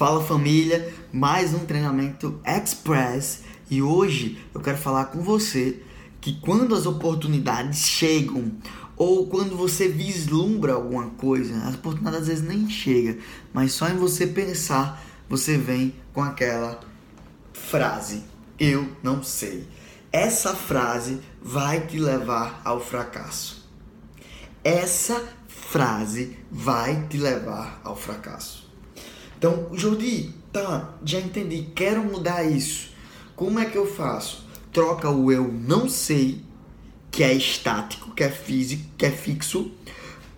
Fala família, mais um treinamento express e hoje eu quero falar com você que quando as oportunidades chegam ou quando você vislumbra alguma coisa, as oportunidades às vezes nem chega, mas só em você pensar você vem com aquela frase: eu não sei. Essa frase vai te levar ao fracasso. Essa frase vai te levar ao fracasso. Então, Jordi, tá, já entendi, quero mudar isso. Como é que eu faço? Troca o eu não sei, que é estático, que é físico, que é fixo,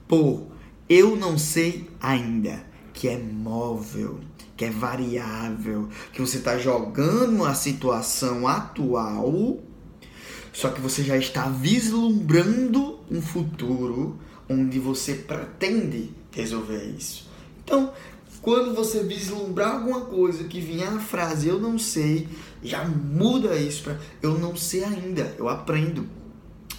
por eu não sei ainda, que é móvel, que é variável, que você está jogando a situação atual, só que você já está vislumbrando um futuro onde você pretende resolver isso. Então, quando você vislumbrar alguma coisa que vier a frase eu não sei, já muda isso para eu não sei ainda, eu aprendo.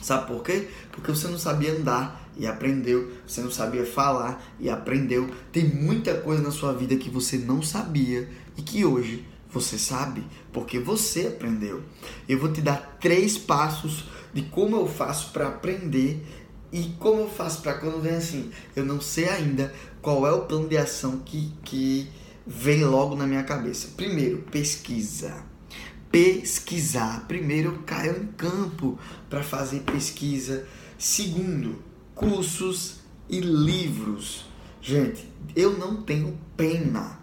Sabe por quê? Porque você não sabia andar e aprendeu, você não sabia falar e aprendeu. Tem muita coisa na sua vida que você não sabia e que hoje você sabe porque você aprendeu. Eu vou te dar três passos de como eu faço para aprender e como eu faço para quando vem assim, eu não sei ainda qual é o plano de ação que, que vem logo na minha cabeça. Primeiro, pesquisa. Pesquisar. Primeiro, eu caio em campo para fazer pesquisa. Segundo, cursos e livros. Gente, eu não tenho pena.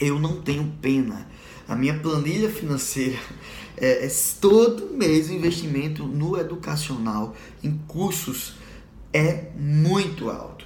Eu não tenho pena. A minha planilha financeira é, é todo mês investimento no educacional, em cursos é muito alto.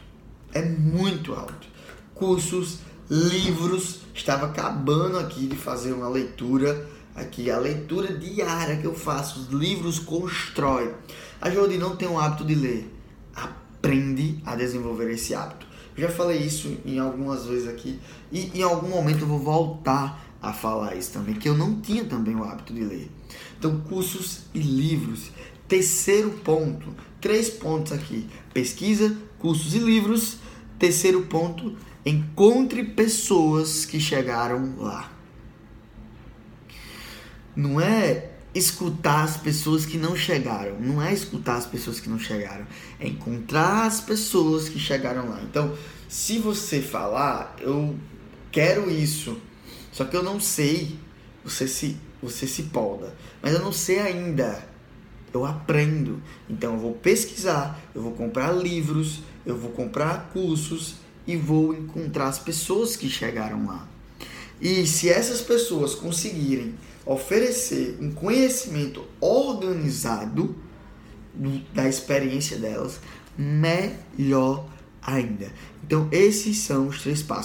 É muito alto. Cursos, livros, estava acabando aqui de fazer uma leitura aqui, a leitura diária que eu faço, os livros constrói. A Jordi não tem o hábito de ler. Aprende a desenvolver esse hábito. Eu já falei isso em algumas vezes aqui e em algum momento eu vou voltar a falar isso também, que eu não tinha também o hábito de ler. Então, cursos e livros. Terceiro ponto, três pontos aqui: pesquisa, cursos e livros. Terceiro ponto, encontre pessoas que chegaram lá. Não é escutar as pessoas que não chegaram, não é escutar as pessoas que não chegaram, é encontrar as pessoas que chegaram lá. Então, se você falar, eu quero isso, só que eu não sei, você se você se polda, mas eu não sei ainda eu aprendo. Então eu vou pesquisar, eu vou comprar livros, eu vou comprar cursos e vou encontrar as pessoas que chegaram lá. E se essas pessoas conseguirem oferecer um conhecimento organizado da experiência delas, melhor ainda. Então esses são os três passos.